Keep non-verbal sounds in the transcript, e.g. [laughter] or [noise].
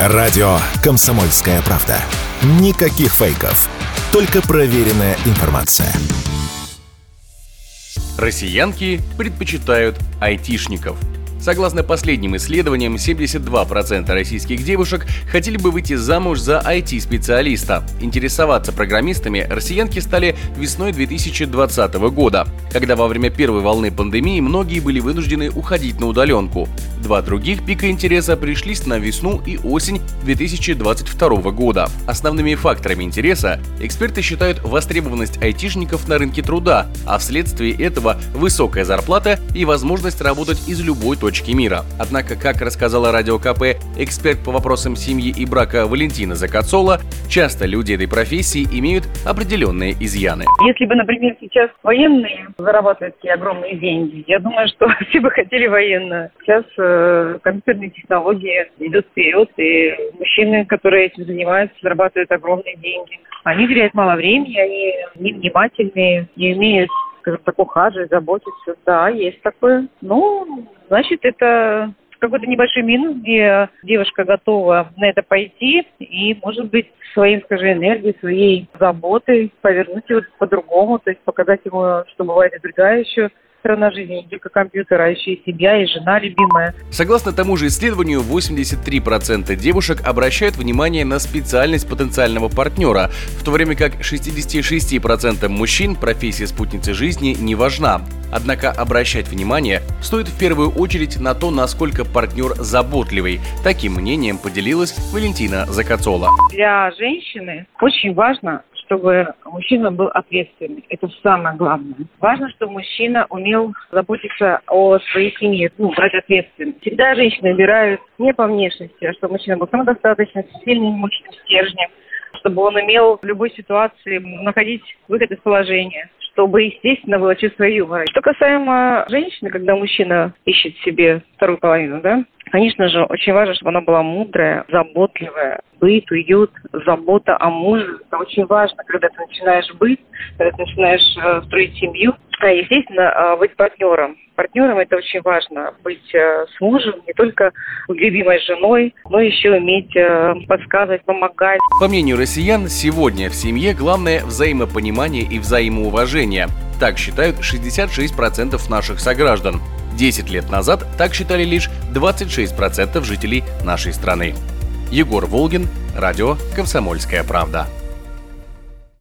Радио «Комсомольская правда». Никаких фейков. Только проверенная информация. Россиянки предпочитают айтишников – Согласно последним исследованиям, 72% российских девушек хотели бы выйти замуж за IT-специалиста. Интересоваться программистами россиянки стали весной 2020 года, когда во время первой волны пандемии многие были вынуждены уходить на удаленку. Два других пика интереса пришлись на весну и осень 2022 года. Основными факторами интереса эксперты считают востребованность айтишников на рынке труда, а вследствие этого высокая зарплата и возможность работать из любой точки точки мира. Однако, как рассказала Радио КП эксперт по вопросам семьи и брака Валентина Закацола, часто люди этой профессии имеют определенные изъяны. Если бы, например, сейчас военные зарабатывают такие огромные деньги, я думаю, что [laughs] все бы хотели военную. Сейчас э, компьютерные технологии идут вперед, и мужчины, которые этим занимаются, зарабатывают огромные деньги. Они теряют мало времени, они невнимательные, не умеют скажем так, ухаживать, заботиться. Да, есть такое. Ну, значит, это какой-то небольшой минус, где девушка готова на это пойти и, может быть, своей, скажем, энергией, своей заботой повернуть его по-другому, то есть показать ему, что бывает и другая еще сторона жизни, не только компьютера, а еще и семья, и жена любимая. Согласно тому же исследованию, 83% девушек обращают внимание на специальность потенциального партнера, в то время как 66% мужчин профессия спутницы жизни не важна. Однако обращать внимание стоит в первую очередь на то, насколько партнер заботливый. Таким мнением поделилась Валентина Закацола. Для женщины очень важно чтобы мужчина был ответственный. Это самое главное. Важно, чтобы мужчина умел заботиться о своей семье, ну, брать ответственность. Всегда женщины выбирают не по внешности, а чтобы мужчина был самодостаточным, сильным мужчиной, стержнем, чтобы он умел в любой ситуации находить выход из положения чтобы, естественно, было чувство юмора. Что касаемо женщины, когда мужчина ищет себе вторую половину, да, Конечно же, очень важно, чтобы она была мудрая, заботливая. Быт, уют, забота о муже. Это очень важно, когда ты начинаешь быть, когда ты начинаешь э, строить семью. А, естественно, э, быть партнером. Партнером это очень важно. Быть э, с мужем, не только любимой женой, но еще уметь подсказывать, помогать. По мнению россиян, сегодня в семье главное взаимопонимание и взаимоуважение. Так считают 66% наших сограждан. 10 лет назад так считали лишь 26% жителей нашей страны. Егор Волгин, радио «Комсомольская правда».